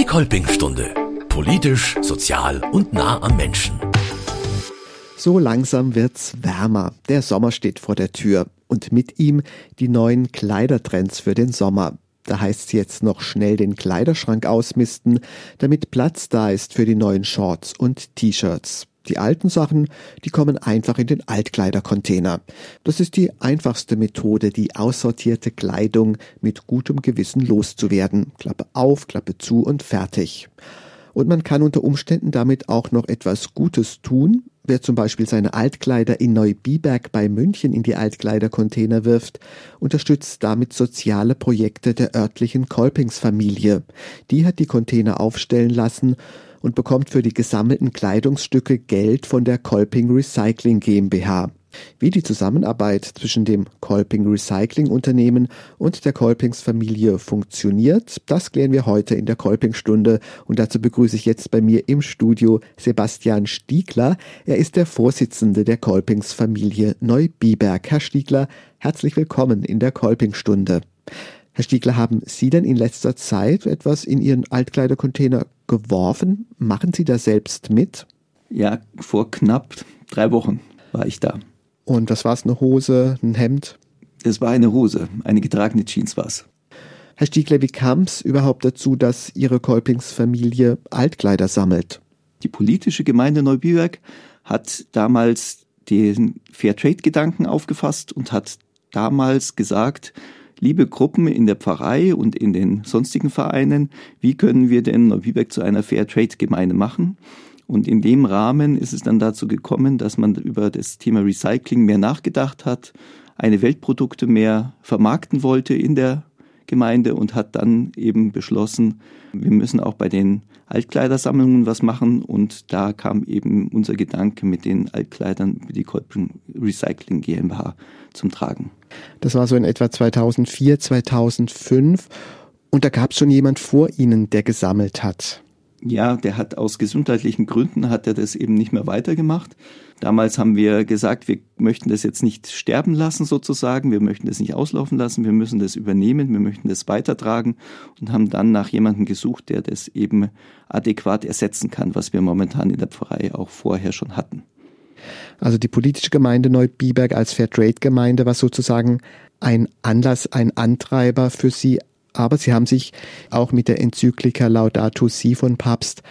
Die Kolpingstunde. Politisch, sozial und nah am Menschen. So langsam wird's wärmer. Der Sommer steht vor der Tür. Und mit ihm die neuen Kleidertrends für den Sommer. Da heißt's jetzt noch schnell den Kleiderschrank ausmisten, damit Platz da ist für die neuen Shorts und T-Shirts. Die alten Sachen, die kommen einfach in den Altkleidercontainer. Das ist die einfachste Methode, die aussortierte Kleidung mit gutem Gewissen loszuwerden. Klappe auf, Klappe zu und fertig. Und man kann unter Umständen damit auch noch etwas Gutes tun. Wer zum Beispiel seine Altkleider in Neubiberg bei München in die Altkleidercontainer wirft, unterstützt damit soziale Projekte der örtlichen Kolpingsfamilie. Die hat die Container aufstellen lassen und bekommt für die gesammelten Kleidungsstücke Geld von der Kolping Recycling GmbH. Wie die Zusammenarbeit zwischen dem Kolping Recycling Unternehmen und der Kolpings Familie funktioniert, das klären wir heute in der Kolping-Stunde. Und dazu begrüße ich jetzt bei mir im Studio Sebastian Stiegler. Er ist der Vorsitzende der Kolpings Familie Neubiberg. Herr Stiegler, herzlich willkommen in der Kolping-Stunde. Herr Stiegler, haben Sie denn in letzter Zeit etwas in Ihren Altkleidercontainer geworfen? Machen Sie da selbst mit? Ja, vor knapp drei Wochen war ich da. Und das war's, eine Hose, ein Hemd? Es war eine Hose, eine getragene Jeans war's. Herr Stiegler, wie kam es überhaupt dazu, dass Ihre Kolpingsfamilie Altkleider sammelt? Die politische Gemeinde Neubiberg hat damals den Fairtrade-Gedanken aufgefasst und hat damals gesagt, liebe Gruppen in der Pfarrei und in den sonstigen Vereinen, wie können wir denn Neubiberg zu einer Fairtrade-Gemeinde machen? Und in dem Rahmen ist es dann dazu gekommen, dass man über das Thema Recycling mehr nachgedacht hat, eine Weltprodukte mehr vermarkten wollte in der Gemeinde und hat dann eben beschlossen, wir müssen auch bei den Altkleidersammlungen was machen und da kam eben unser Gedanke mit den Altkleidern die Kolping Recycling GmbH zum Tragen. Das war so in etwa 2004, 2005 und da gab es schon jemand vor Ihnen, der gesammelt hat. Ja, der hat aus gesundheitlichen Gründen hat er das eben nicht mehr weitergemacht. Damals haben wir gesagt, wir möchten das jetzt nicht sterben lassen sozusagen, wir möchten das nicht auslaufen lassen, wir müssen das übernehmen, wir möchten das weitertragen und haben dann nach jemandem gesucht, der das eben adäquat ersetzen kann, was wir momentan in der Pfarrei auch vorher schon hatten. Also die politische Gemeinde Neubiberg als Fairtrade-Gemeinde war sozusagen ein Anlass, ein Antreiber für Sie, aber sie haben sich auch mit der Enzyklika Laudato Si von Papst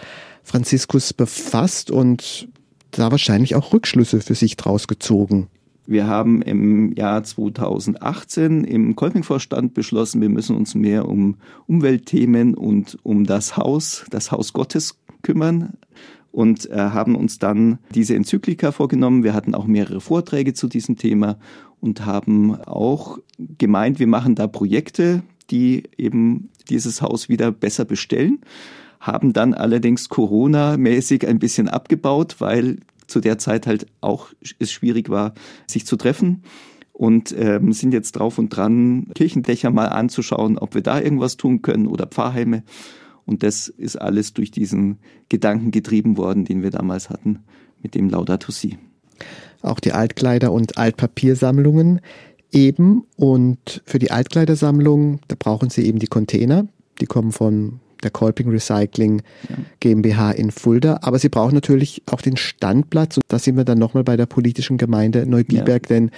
Franziskus befasst und da wahrscheinlich auch Rückschlüsse für sich draus gezogen. Wir haben im Jahr 2018 im Kolping-Vorstand beschlossen, wir müssen uns mehr um Umweltthemen und um das Haus, das Haus Gottes kümmern und äh, haben uns dann diese Enzyklika vorgenommen. Wir hatten auch mehrere Vorträge zu diesem Thema und haben auch gemeint, wir machen da Projekte, die eben dieses Haus wieder besser bestellen, haben dann allerdings Corona-mäßig ein bisschen abgebaut, weil zu der Zeit halt auch es schwierig war, sich zu treffen und ähm, sind jetzt drauf und dran, Kirchendächer mal anzuschauen, ob wir da irgendwas tun können oder Pfarrheime. Und das ist alles durch diesen Gedanken getrieben worden, den wir damals hatten mit dem Laudato Si. Auch die Altkleider- und Altpapiersammlungen eben. Und für die Altkleidersammlung, da brauchen Sie eben die Container. Die kommen von der Kolping Recycling GmbH in Fulda. Aber Sie brauchen natürlich auch den Standplatz. Und da sind wir dann nochmal bei der politischen Gemeinde Neubiberg, ja. denn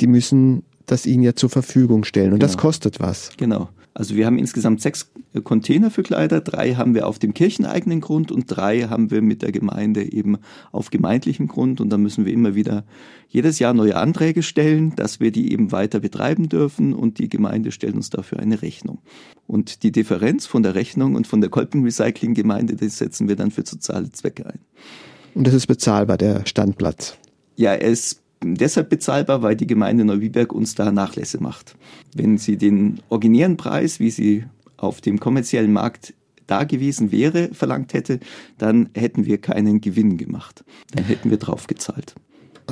die müssen das Ihnen ja zur Verfügung stellen. Und genau. das kostet was. Genau. Also wir haben insgesamt sechs Container für Kleider, drei haben wir auf dem kircheneigenen Grund und drei haben wir mit der Gemeinde eben auf gemeindlichem Grund und da müssen wir immer wieder jedes Jahr neue Anträge stellen, dass wir die eben weiter betreiben dürfen und die Gemeinde stellt uns dafür eine Rechnung. Und die Differenz von der Rechnung und von der Kolpen Recycling Gemeinde, das setzen wir dann für soziale Zwecke ein. Und das ist bezahlbar, der Standplatz? Ja, er ist deshalb bezahlbar, weil die Gemeinde Neubiberg uns da Nachlässe macht. Wenn sie den originären Preis, wie sie auf dem kommerziellen Markt da gewesen wäre, verlangt hätte, dann hätten wir keinen Gewinn gemacht. Dann hätten wir drauf gezahlt.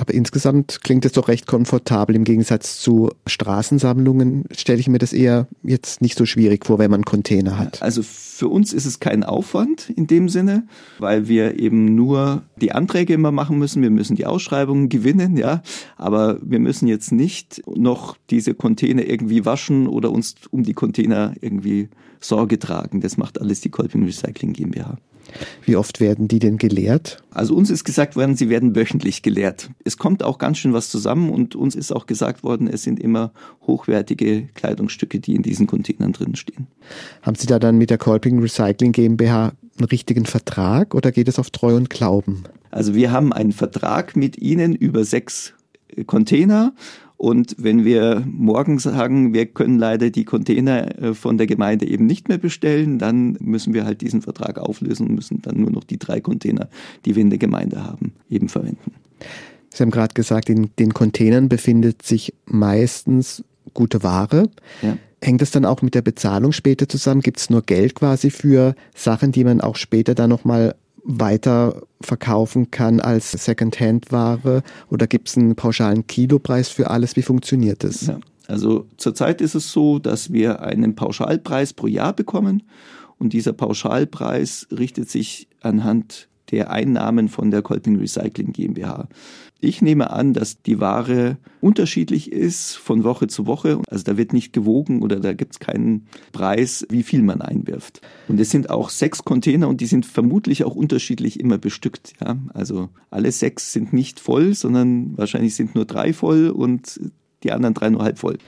Aber insgesamt klingt es doch recht komfortabel. Im Gegensatz zu Straßensammlungen stelle ich mir das eher jetzt nicht so schwierig vor, wenn man Container hat. Also für uns ist es kein Aufwand in dem Sinne, weil wir eben nur die Anträge immer machen müssen. Wir müssen die Ausschreibungen gewinnen, ja. Aber wir müssen jetzt nicht noch diese Container irgendwie waschen oder uns um die Container irgendwie Sorge tragen. Das macht alles die Kolping Recycling GmbH. Wie oft werden die denn geleert? Also uns ist gesagt worden, sie werden wöchentlich geleert. Es kommt auch ganz schön was zusammen und uns ist auch gesagt worden, es sind immer hochwertige Kleidungsstücke, die in diesen Containern drin stehen. Haben Sie da dann mit der Kolping Recycling GmbH einen richtigen Vertrag oder geht es auf Treu und Glauben? Also wir haben einen Vertrag mit Ihnen über sechs Container und wenn wir morgen sagen, wir können leider die Container äh, von der Gemeinde eben nicht mehr bestellen, dann müssen wir halt diesen Vertrag auflösen und müssen dann nur noch die drei Container, die wir in der Gemeinde haben, eben verwenden. Sie haben gerade gesagt, in den Containern befindet sich meistens gute Ware. Ja. Hängt das dann auch mit der Bezahlung später zusammen? Gibt es nur Geld quasi für Sachen, die man auch später dann nochmal weiter verkaufen kann als Secondhand-Ware oder gibt es einen pauschalen Kilopreis für alles? Wie funktioniert das? Ja, also zurzeit ist es so, dass wir einen Pauschalpreis pro Jahr bekommen und dieser Pauschalpreis richtet sich anhand der Einnahmen von der Kolping Recycling GmbH. Ich nehme an, dass die Ware unterschiedlich ist von Woche zu Woche. Also da wird nicht gewogen oder da gibt es keinen Preis, wie viel man einwirft. Und es sind auch sechs Container und die sind vermutlich auch unterschiedlich immer bestückt. Ja? Also alle sechs sind nicht voll, sondern wahrscheinlich sind nur drei voll und die anderen drei nur halb voll.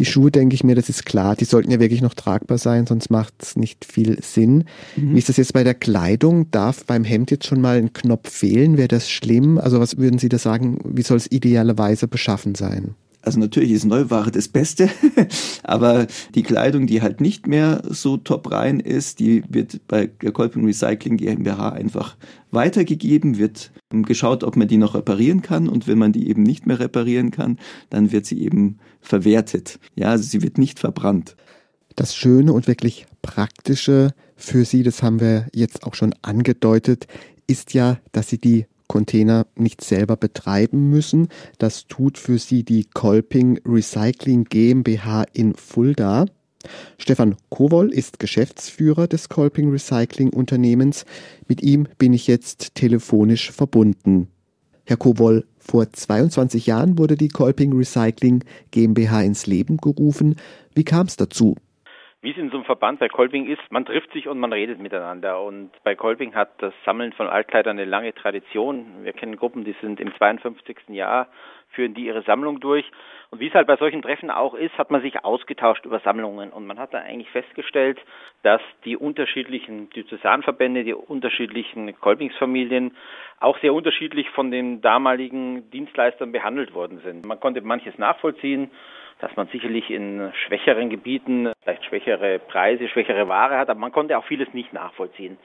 Die Schuhe, denke ich mir, das ist klar, die sollten ja wirklich noch tragbar sein, sonst macht es nicht viel Sinn. Mhm. Wie ist das jetzt bei der Kleidung? Darf beim Hemd jetzt schon mal ein Knopf fehlen? Wäre das schlimm? Also was würden Sie da sagen, wie soll es idealerweise beschaffen sein? Also natürlich ist Neuware das Beste, aber die Kleidung, die halt nicht mehr so top rein ist, die wird bei der Kolping Recycling GmbH einfach weitergegeben, wird geschaut, ob man die noch reparieren kann und wenn man die eben nicht mehr reparieren kann, dann wird sie eben verwertet. Ja, also sie wird nicht verbrannt. Das Schöne und wirklich Praktische für Sie, das haben wir jetzt auch schon angedeutet, ist ja, dass Sie die Container nicht selber betreiben müssen. Das tut für sie die Kolping Recycling GmbH in Fulda. Stefan Kowol ist Geschäftsführer des Kolping Recycling Unternehmens. Mit ihm bin ich jetzt telefonisch verbunden. Herr Kowol, vor 22 Jahren wurde die Kolping Recycling GmbH ins Leben gerufen. Wie kam es dazu? Wie es in so einem Verband bei Kolping ist, man trifft sich und man redet miteinander. Und bei Kolping hat das Sammeln von Altkleidern eine lange Tradition. Wir kennen Gruppen, die sind im 52. Jahr, führen die ihre Sammlung durch. Und wie es halt bei solchen Treffen auch ist, hat man sich ausgetauscht über Sammlungen. Und man hat da eigentlich festgestellt, dass die unterschiedlichen Diözesanverbände, die unterschiedlichen Kolpingsfamilien auch sehr unterschiedlich von den damaligen Dienstleistern behandelt worden sind. Man konnte manches nachvollziehen dass man sicherlich in schwächeren Gebieten vielleicht schwächere Preise, schwächere Ware hat, aber man konnte auch vieles nicht nachvollziehen.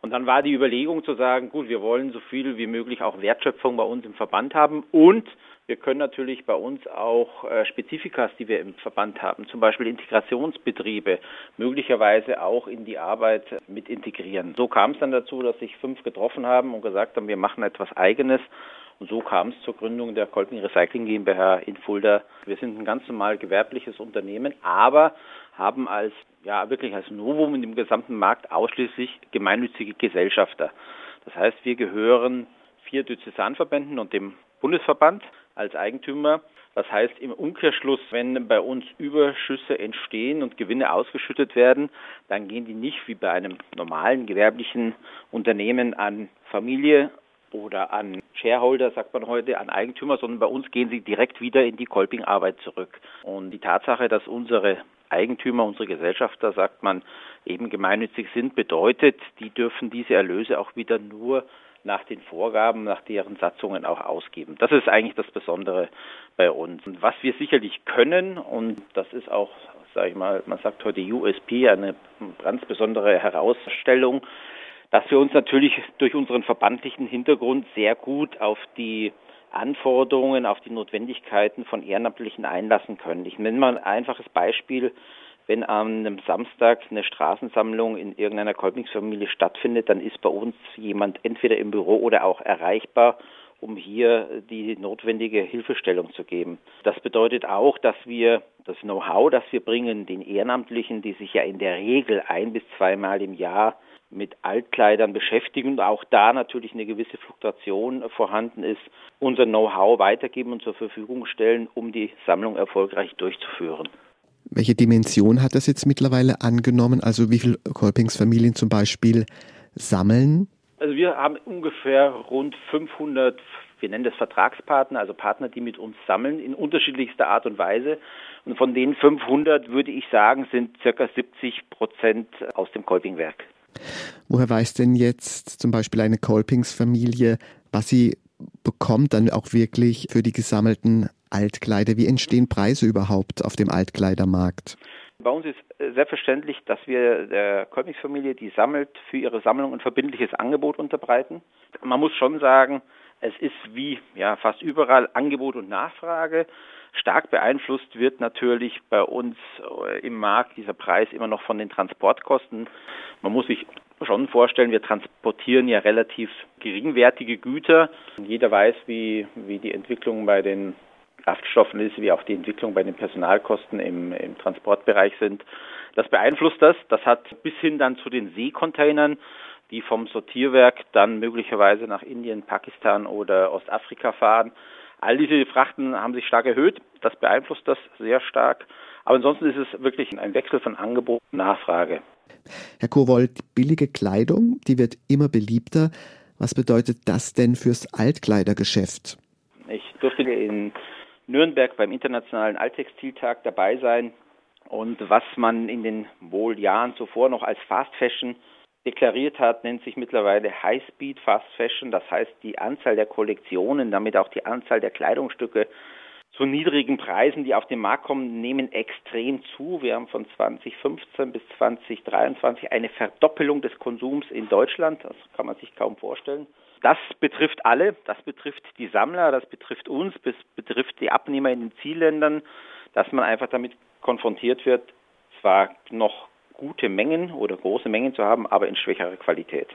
Und dann war die Überlegung zu sagen, gut, wir wollen so viel wie möglich auch Wertschöpfung bei uns im Verband haben und wir können natürlich bei uns auch äh, Spezifikas, die wir im Verband haben, zum Beispiel Integrationsbetriebe, möglicherweise auch in die Arbeit mit integrieren. So kam es dann dazu, dass sich fünf getroffen haben und gesagt haben, wir machen etwas Eigenes und so kam es zur Gründung der Kolping Recycling GmbH in Fulda. Wir sind ein ganz normal gewerbliches Unternehmen, aber haben als ja wirklich als Novum in dem gesamten Markt ausschließlich gemeinnützige Gesellschafter. Das heißt, wir gehören vier Diözesanverbänden und dem Bundesverband als Eigentümer. Das heißt im Umkehrschluss, wenn bei uns Überschüsse entstehen und Gewinne ausgeschüttet werden, dann gehen die nicht wie bei einem normalen gewerblichen Unternehmen an Familie oder an Shareholder, sagt man heute, an Eigentümer, sondern bei uns gehen sie direkt wieder in die Kolping-Arbeit zurück. Und die Tatsache, dass unsere Eigentümer, unsere Gesellschafter, sagt man, eben gemeinnützig sind, bedeutet, die dürfen diese Erlöse auch wieder nur nach den Vorgaben, nach deren Satzungen auch ausgeben. Das ist eigentlich das Besondere bei uns. Und was wir sicherlich können, und das ist auch, sage ich mal, man sagt heute USP, eine ganz besondere Herausstellung, dass wir uns natürlich durch unseren verbandlichen Hintergrund sehr gut auf die Anforderungen, auf die Notwendigkeiten von Ehrenamtlichen einlassen können. Ich nenne mal ein einfaches Beispiel. Wenn an einem Samstag eine Straßensammlung in irgendeiner Kolpingsfamilie stattfindet, dann ist bei uns jemand entweder im Büro oder auch erreichbar, um hier die notwendige Hilfestellung zu geben. Das bedeutet auch, dass wir das Know-how, das wir bringen, den Ehrenamtlichen, die sich ja in der Regel ein bis zweimal im Jahr mit Altkleidern beschäftigen und auch da natürlich eine gewisse Fluktuation vorhanden ist, unser Know-how weitergeben und zur Verfügung stellen, um die Sammlung erfolgreich durchzuführen. Welche Dimension hat das jetzt mittlerweile angenommen? Also wie viele Kolpingsfamilien zum Beispiel sammeln? Also wir haben ungefähr rund 500, wir nennen das Vertragspartner, also Partner, die mit uns sammeln in unterschiedlichster Art und Weise. Und von den 500 würde ich sagen, sind circa 70 Prozent aus dem Kolpingwerk. Woher weiß denn jetzt zum Beispiel eine Kolpingsfamilie, was sie bekommt dann auch wirklich für die gesammelten Altkleider? Wie entstehen Preise überhaupt auf dem Altkleidermarkt? Bei uns ist äh, selbstverständlich, dass wir der Kolpingsfamilie, die sammelt, für ihre Sammlung ein verbindliches Angebot unterbreiten. Man muss schon sagen, es ist wie ja, fast überall Angebot und Nachfrage. Stark beeinflusst wird natürlich bei uns äh, im Markt dieser Preis immer noch von den Transportkosten. Man muss sich schon vorstellen, wir transportieren ja relativ geringwertige Güter. Jeder weiß, wie, wie die Entwicklung bei den Kraftstoffen ist, wie auch die Entwicklung bei den Personalkosten im, im Transportbereich sind. Das beeinflusst das. Das hat bis hin dann zu den Seekontainern, die vom Sortierwerk dann möglicherweise nach Indien, Pakistan oder Ostafrika fahren. All diese Frachten haben sich stark erhöht. Das beeinflusst das sehr stark. Aber ansonsten ist es wirklich ein Wechsel von Angebot und Nachfrage. Herr Kowold, billige Kleidung, die wird immer beliebter. Was bedeutet das denn fürs Altkleidergeschäft? Ich durfte in Nürnberg beim Internationalen Alttextiltag dabei sein. Und was man in den wohl Jahren zuvor noch als Fast Fashion deklariert hat, nennt sich mittlerweile High Speed Fast Fashion. Das heißt, die Anzahl der Kollektionen, damit auch die Anzahl der Kleidungsstücke zu niedrigen Preisen, die auf den Markt kommen, nehmen extrem zu. Wir haben von 2015 bis 2023 eine Verdoppelung des Konsums in Deutschland. Das kann man sich kaum vorstellen. Das betrifft alle. Das betrifft die Sammler, das betrifft uns, das betrifft die Abnehmer in den Zielländern, dass man einfach damit konfrontiert wird, zwar noch gute Mengen oder große Mengen zu haben, aber in schwächerer Qualität.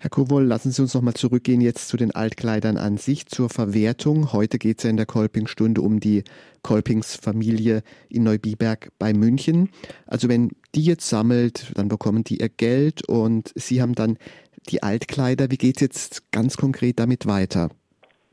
Herr Kowol, lassen Sie uns noch mal zurückgehen jetzt zu den Altkleidern an sich, zur Verwertung. Heute geht es ja in der Kolpingstunde um die Kolpingsfamilie in Neubiberg bei München. Also wenn die jetzt sammelt, dann bekommen die ihr Geld und Sie haben dann die Altkleider. Wie geht es jetzt ganz konkret damit weiter?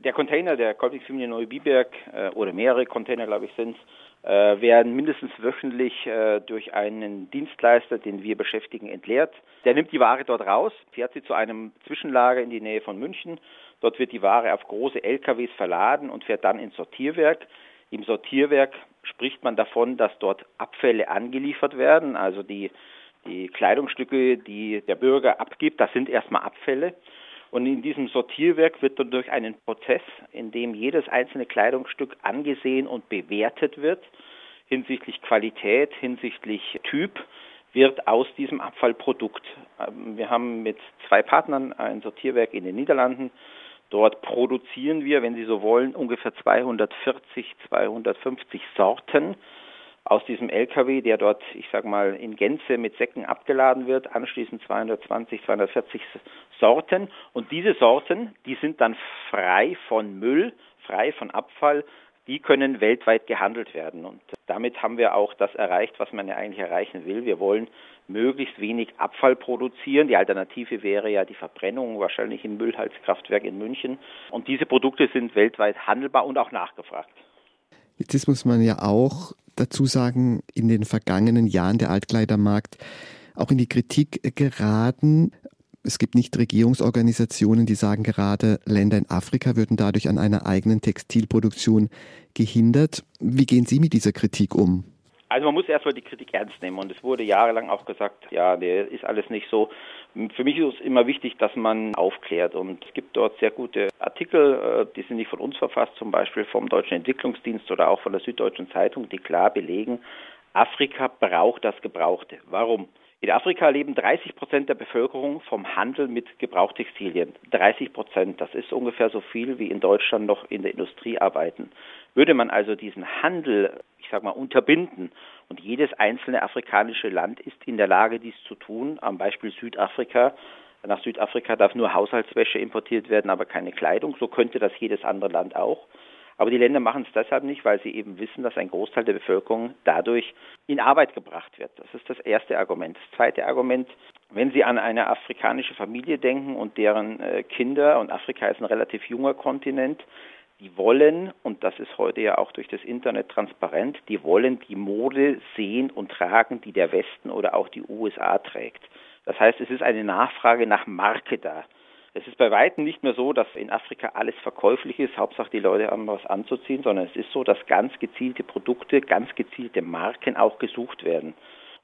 Der Container der Kolpingsfamilie Neubiberg äh, oder mehrere Container, glaube ich, sind äh, werden mindestens wöchentlich äh, durch einen Dienstleister, den wir beschäftigen, entleert. Der nimmt die Ware dort raus, fährt sie zu einem Zwischenlager in die Nähe von München. Dort wird die Ware auf große LKWs verladen und fährt dann ins Sortierwerk. Im Sortierwerk spricht man davon, dass dort Abfälle angeliefert werden, also die, die Kleidungsstücke, die der Bürger abgibt, das sind erstmal Abfälle. Und in diesem Sortierwerk wird dann durch einen Prozess, in dem jedes einzelne Kleidungsstück angesehen und bewertet wird, hinsichtlich Qualität, hinsichtlich Typ, wird aus diesem Abfallprodukt. Ähm, wir haben mit zwei Partnern ein Sortierwerk in den Niederlanden. Dort produzieren wir, wenn Sie so wollen, ungefähr 240, 250 Sorten aus diesem LKW, der dort, ich sage mal, in Gänze mit Säcken abgeladen wird, anschließend 220, 240 Sorten. Und diese Sorten, die sind dann frei von Müll, frei von Abfall, die können weltweit gehandelt werden. Und damit haben wir auch das erreicht, was man ja eigentlich erreichen will. Wir wollen möglichst wenig Abfall produzieren. Die Alternative wäre ja die Verbrennung, wahrscheinlich im Müllhalskraftwerk in München. Und diese Produkte sind weltweit handelbar und auch nachgefragt. Jetzt muss man ja auch dazu sagen, in den vergangenen Jahren der Altkleidermarkt auch in die Kritik geraten. Es gibt nicht Regierungsorganisationen, die sagen, gerade Länder in Afrika würden dadurch an einer eigenen Textilproduktion gehindert. Wie gehen Sie mit dieser Kritik um? Also man muss erstmal die Kritik ernst nehmen und es wurde jahrelang auch gesagt, ja, der ist alles nicht so. Für mich ist es immer wichtig, dass man aufklärt und es gibt dort sehr gute Artikel, äh, die sind nicht von uns verfasst, zum Beispiel vom Deutschen Entwicklungsdienst oder auch von der Süddeutschen Zeitung, die klar belegen, Afrika braucht das Gebrauchte. Warum? In Afrika leben 30 Prozent der Bevölkerung vom Handel mit Gebrauchtextilien. 30 Prozent, das ist ungefähr so viel wie in Deutschland noch in der Industrie arbeiten. Würde man also diesen Handel ich sage mal, unterbinden. Und jedes einzelne afrikanische Land ist in der Lage, dies zu tun. Am Beispiel Südafrika Nach Südafrika darf nur Haushaltswäsche importiert werden, aber keine Kleidung. So könnte das jedes andere Land auch. Aber die Länder machen es deshalb nicht, weil sie eben wissen, dass ein Großteil der Bevölkerung dadurch in Arbeit gebracht wird. Das ist das erste Argument. Das zweite Argument, wenn Sie an eine afrikanische Familie denken und deren äh, Kinder, und Afrika ist ein relativ junger Kontinent, die wollen, und das ist heute ja auch durch das Internet transparent, die wollen die Mode sehen und tragen, die der Westen oder auch die USA trägt. Das heißt, es ist eine Nachfrage nach Marke da. Es ist bei weitem nicht mehr so, dass in Afrika alles verkäuflich ist, Hauptsache die Leute haben was anzuziehen, sondern es ist so, dass ganz gezielte Produkte, ganz gezielte Marken auch gesucht werden.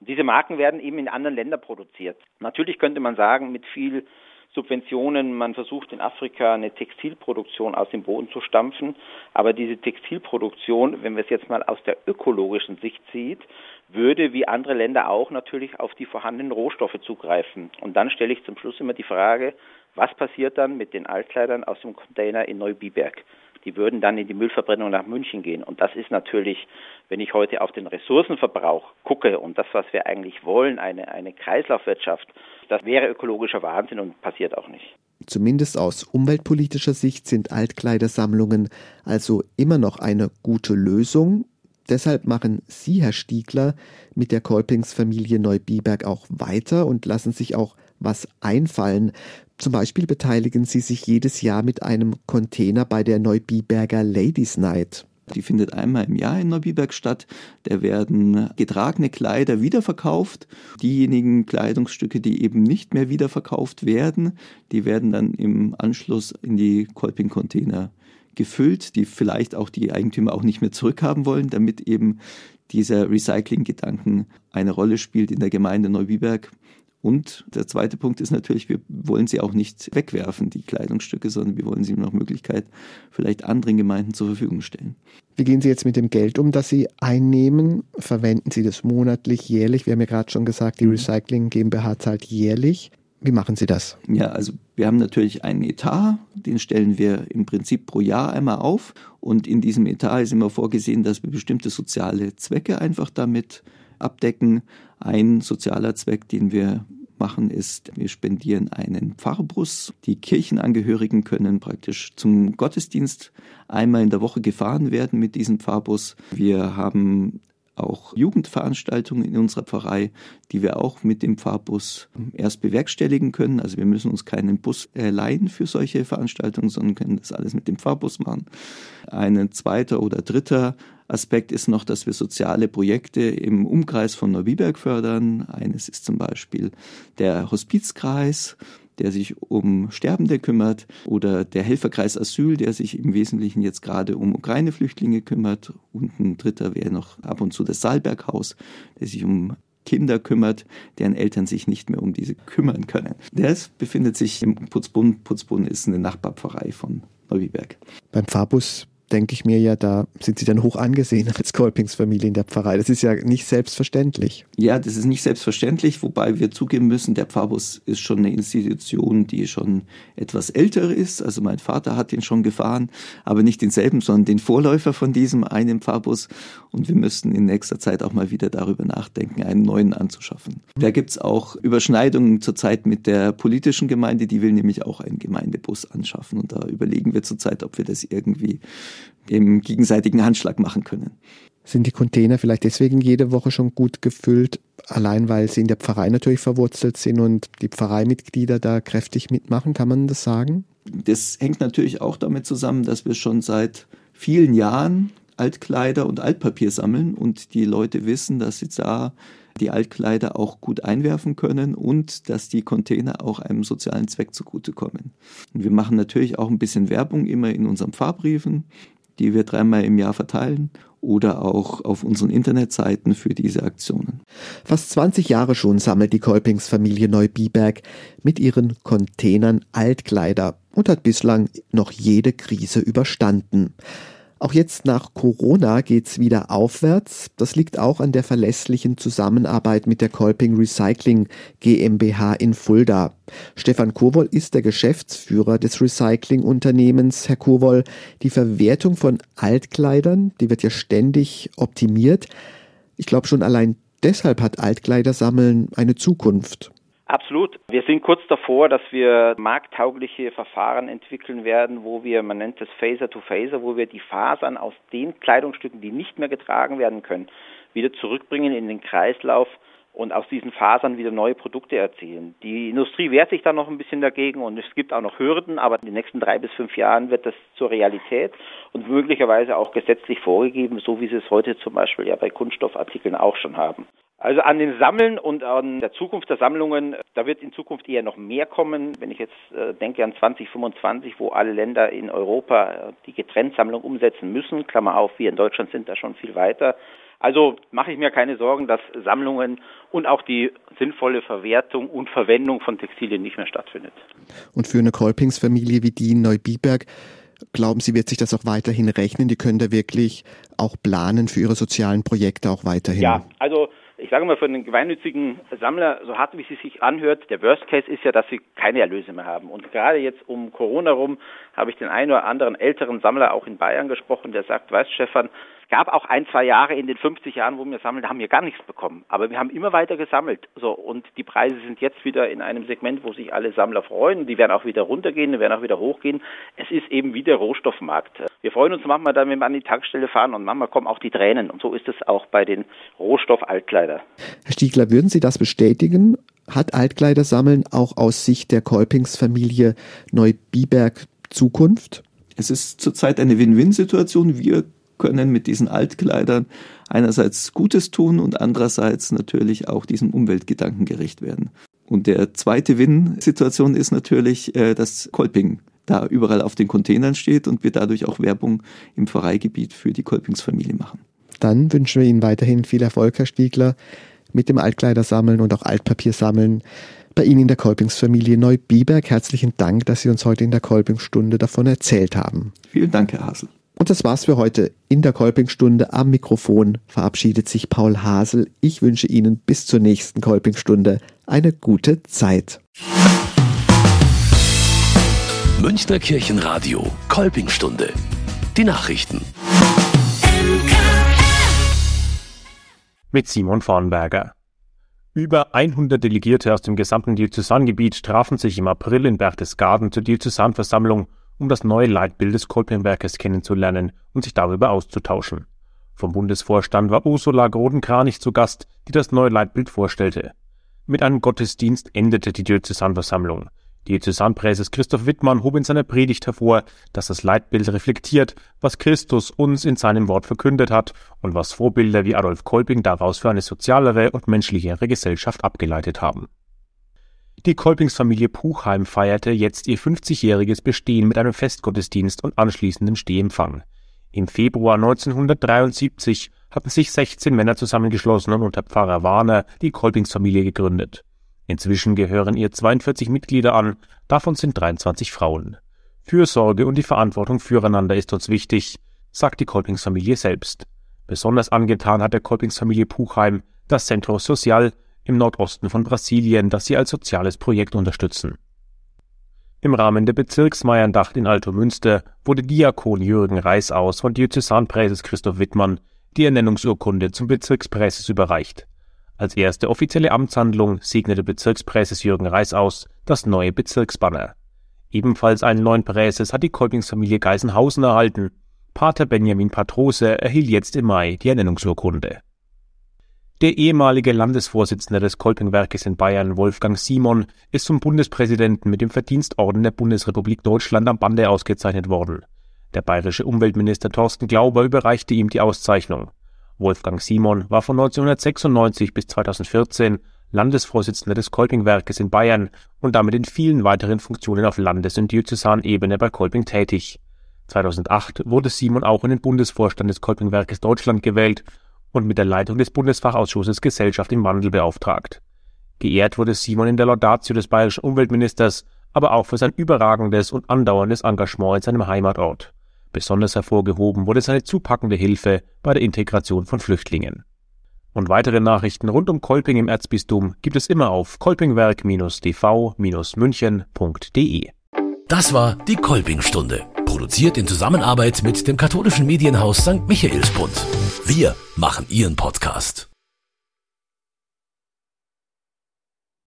Und diese Marken werden eben in anderen Ländern produziert. Natürlich könnte man sagen, mit viel Subventionen, man versucht in Afrika eine Textilproduktion aus dem Boden zu stampfen, aber diese Textilproduktion, wenn wir es jetzt mal aus der ökologischen Sicht sieht, würde wie andere Länder auch natürlich auf die vorhandenen Rohstoffe zugreifen. Und dann stelle ich zum Schluss immer die Frage, was passiert dann mit den Altkleidern aus dem Container in Neubiberg? Die würden dann in die Müllverbrennung nach München gehen. Und das ist natürlich, wenn ich heute auf den Ressourcenverbrauch gucke und das, was wir eigentlich wollen, eine, eine Kreislaufwirtschaft, das wäre ökologischer Wahnsinn und passiert auch nicht. Zumindest aus umweltpolitischer Sicht sind Altkleidersammlungen also immer noch eine gute Lösung. Deshalb machen Sie, Herr Stiegler, mit der Kolpingsfamilie Neubiberg auch weiter und lassen sich auch was einfallen. Zum Beispiel beteiligen sie sich jedes Jahr mit einem Container bei der Neubiberger Ladies Night. Die findet einmal im Jahr in Neubiberg statt. Da werden getragene Kleider wiederverkauft. Diejenigen Kleidungsstücke, die eben nicht mehr wiederverkauft werden, die werden dann im Anschluss in die Kolping-Container gefüllt, die vielleicht auch die Eigentümer auch nicht mehr zurückhaben wollen, damit eben dieser Recycling-Gedanken eine Rolle spielt in der Gemeinde Neubiberg. Und der zweite Punkt ist natürlich, wir wollen sie auch nicht wegwerfen, die Kleidungsstücke, sondern wir wollen sie nach Möglichkeit vielleicht anderen Gemeinden zur Verfügung stellen. Wie gehen Sie jetzt mit dem Geld um, das Sie einnehmen? Verwenden Sie das monatlich, jährlich? Wir haben ja gerade schon gesagt, die mhm. Recycling GmbH zahlt jährlich. Wie machen Sie das? Ja, also wir haben natürlich einen Etat, den stellen wir im Prinzip pro Jahr einmal auf. Und in diesem Etat ist immer vorgesehen, dass wir bestimmte soziale Zwecke einfach damit abdecken. Ein sozialer Zweck, den wir machen, ist, wir spendieren einen Pfarrbus. Die Kirchenangehörigen können praktisch zum Gottesdienst einmal in der Woche gefahren werden mit diesem Pfarrbus. Wir haben auch Jugendveranstaltungen in unserer Pfarrei, die wir auch mit dem Pfarrbus erst bewerkstelligen können. Also wir müssen uns keinen Bus leihen für solche Veranstaltungen, sondern können das alles mit dem Pfarrbus machen. Ein zweiter oder dritter Aspekt ist noch, dass wir soziale Projekte im Umkreis von Neubiberg fördern. Eines ist zum Beispiel der Hospizkreis, der sich um Sterbende kümmert, oder der Helferkreis Asyl, der sich im Wesentlichen jetzt gerade um Ukraine-Flüchtlinge kümmert. Und ein dritter wäre noch ab und zu das Saalberghaus, der sich um Kinder kümmert, deren Eltern sich nicht mehr um diese kümmern können. Das befindet sich im Putzbund. Putzbund ist eine Nachbarpfarrei von Neubiberg. Beim Pfarrbus denke ich mir ja, da sind sie dann hoch angesehen als Kolpingsfamilie in der Pfarrei. Das ist ja nicht selbstverständlich. Ja, das ist nicht selbstverständlich, wobei wir zugeben müssen, der Pfarrbus ist schon eine Institution, die schon etwas älter ist. Also mein Vater hat ihn schon gefahren, aber nicht denselben, sondern den Vorläufer von diesem einen Pfarrbus. Und wir müssten in nächster Zeit auch mal wieder darüber nachdenken, einen neuen anzuschaffen. Da gibt's auch Überschneidungen zurzeit mit der politischen Gemeinde, die will nämlich auch einen Gemeindebus anschaffen. Und da überlegen wir zurzeit, ob wir das irgendwie im gegenseitigen Handschlag machen können. Sind die Container vielleicht deswegen jede Woche schon gut gefüllt, allein weil sie in der Pfarrei natürlich verwurzelt sind und die Pfarreimitglieder da kräftig mitmachen? Kann man das sagen? Das hängt natürlich auch damit zusammen, dass wir schon seit vielen Jahren Altkleider und Altpapier sammeln und die Leute wissen, dass sie da die Altkleider auch gut einwerfen können und dass die Container auch einem sozialen Zweck zugutekommen. Und wir machen natürlich auch ein bisschen Werbung immer in unseren Fahrbriefen die wir dreimal im Jahr verteilen oder auch auf unseren Internetseiten für diese Aktionen. Fast 20 Jahre schon sammelt die Kolpingsfamilie Neubiberg mit ihren Containern Altkleider und hat bislang noch jede Krise überstanden. Auch jetzt nach Corona geht's wieder aufwärts. Das liegt auch an der verlässlichen Zusammenarbeit mit der Kolping Recycling GmbH in Fulda. Stefan Kowoll ist der Geschäftsführer des Recyclingunternehmens. Herr Kowoll, die Verwertung von Altkleidern, die wird ja ständig optimiert. Ich glaube schon allein deshalb hat Altkleidersammeln eine Zukunft. Absolut. Wir sind kurz davor, dass wir markttaugliche Verfahren entwickeln werden, wo wir, man nennt es Phaser to Phaser, wo wir die Fasern aus den Kleidungsstücken, die nicht mehr getragen werden können, wieder zurückbringen in den Kreislauf und aus diesen Fasern wieder neue Produkte erzielen. Die Industrie wehrt sich da noch ein bisschen dagegen und es gibt auch noch Hürden, aber in den nächsten drei bis fünf Jahren wird das zur Realität und möglicherweise auch gesetzlich vorgegeben, so wie sie es heute zum Beispiel ja bei Kunststoffartikeln auch schon haben. Also an den Sammeln und an der Zukunft der Sammlungen, da wird in Zukunft eher noch mehr kommen. Wenn ich jetzt äh, denke an 2025, wo alle Länder in Europa äh, die Getrenntsammlung umsetzen müssen, Klammer auf, wir in Deutschland sind da schon viel weiter. Also mache ich mir keine Sorgen, dass Sammlungen und auch die sinnvolle Verwertung und Verwendung von Textilien nicht mehr stattfindet. Und für eine Kolpingsfamilie wie die in Neubiberg, glauben Sie, wird sich das auch weiterhin rechnen? Die können da wirklich auch planen für ihre sozialen Projekte auch weiterhin? Ja, also ich sage mal, für einen gemeinnützigen Sammler, so hart wie sie sich anhört, der Worst Case ist ja, dass sie keine Erlöse mehr haben. Und gerade jetzt um Corona rum habe ich den einen oder anderen älteren Sammler auch in Bayern gesprochen, der sagt, weißt Stefan, es gab auch ein, zwei Jahre in den 50 Jahren, wo wir sammeln, da haben wir gar nichts bekommen. Aber wir haben immer weiter gesammelt. So, und die Preise sind jetzt wieder in einem Segment, wo sich alle Sammler freuen. Die werden auch wieder runtergehen, die werden auch wieder hochgehen. Es ist eben wie der Rohstoffmarkt. Wir freuen uns manchmal dann, wenn wir an die Tankstelle fahren und manchmal kommen auch die Tränen. Und so ist es auch bei den Rohstoff-Altkleider. Herr Stiegler, würden Sie das bestätigen? Hat Altkleidersammeln auch aus Sicht der Kolpingsfamilie Neubiberg Zukunft? Es ist zurzeit eine Win-Win-Situation. Wir können mit diesen Altkleidern einerseits Gutes tun und andererseits natürlich auch diesem Umweltgedanken gerecht werden. Und der zweite Win-Situation ist natürlich, äh, dass Kolping da überall auf den Containern steht und wir dadurch auch Werbung im Pfarreigebiet für die Kolpingsfamilie machen. Dann wünschen wir Ihnen weiterhin viel Erfolg, Herr Stiegler, mit dem Altkleidersammeln und auch Altpapiersammeln bei Ihnen in der Kolpingsfamilie Neubiberg. Herzlichen Dank, dass Sie uns heute in der Kolpingsstunde davon erzählt haben. Vielen Dank, Herr Hasel. Und das war's für heute. In der Kolpingstunde am Mikrofon verabschiedet sich Paul Hasel. Ich wünsche Ihnen bis zur nächsten Kolpingstunde eine gute Zeit. Münchner Kirchenradio Kolpingstunde. Die Nachrichten. Mit Simon Vornberger. Über 100 Delegierte aus dem gesamten Diözesangebiet trafen sich im April in Berchtesgaden zur Diözesanversammlung um das neue Leitbild des Kolpingwerkes kennenzulernen und sich darüber auszutauschen. Vom Bundesvorstand war Ursula Grodenkranich zu Gast, die das neue Leitbild vorstellte. Mit einem Gottesdienst endete die Diözesanversammlung. Diözesanpräses Christoph Wittmann hob in seiner Predigt hervor, dass das Leitbild reflektiert, was Christus uns in seinem Wort verkündet hat und was Vorbilder wie Adolf Kolping daraus für eine sozialere und menschlichere Gesellschaft abgeleitet haben. Die Kolpingsfamilie Puchheim feierte jetzt ihr 50-jähriges Bestehen mit einem Festgottesdienst und anschließendem Stehempfang. Im Februar 1973 hatten sich 16 Männer zusammengeschlossen und unter Pfarrer Warner die Kolpingsfamilie gegründet. Inzwischen gehören ihr 42 Mitglieder an, davon sind 23 Frauen. Fürsorge und die Verantwortung füreinander ist uns wichtig, sagt die Kolpingsfamilie selbst. Besonders angetan hat der Kolpingsfamilie Puchheim das Centro Social, im Nordosten von Brasilien, das sie als soziales Projekt unterstützen. Im Rahmen der Bezirksmeierndacht in Alto Münster wurde Diakon Jürgen Reisaus von Diözesanpräses Christoph Wittmann die Ernennungsurkunde zum Bezirkspräses überreicht. Als erste offizielle Amtshandlung segnete Bezirkspräses Jürgen Reisaus das neue Bezirksbanner. Ebenfalls einen neuen Präses hat die Kolpingsfamilie Geisenhausen erhalten. Pater Benjamin Patrose erhielt jetzt im Mai die Ernennungsurkunde. Der ehemalige Landesvorsitzende des Kolpingwerkes in Bayern, Wolfgang Simon, ist zum Bundespräsidenten mit dem Verdienstorden der Bundesrepublik Deutschland am Bande ausgezeichnet worden. Der bayerische Umweltminister Thorsten Glauber überreichte ihm die Auszeichnung. Wolfgang Simon war von 1996 bis 2014 Landesvorsitzender des Kolpingwerkes in Bayern und damit in vielen weiteren Funktionen auf Landes- und Diözesanebene bei Kolping tätig. 2008 wurde Simon auch in den Bundesvorstand des Kolpingwerkes Deutschland gewählt und mit der Leitung des Bundesfachausschusses Gesellschaft im Wandel beauftragt. Geehrt wurde Simon in der Laudatio des bayerischen Umweltministers, aber auch für sein überragendes und andauerndes Engagement in seinem Heimatort. Besonders hervorgehoben wurde seine zupackende Hilfe bei der Integration von Flüchtlingen. Und weitere Nachrichten rund um Kolping im Erzbistum gibt es immer auf kolpingwerk-tv-münchen.de. Das war die Kolpingstunde, produziert in Zusammenarbeit mit dem katholischen Medienhaus St. Michaelsbund. Wir machen Ihren Podcast.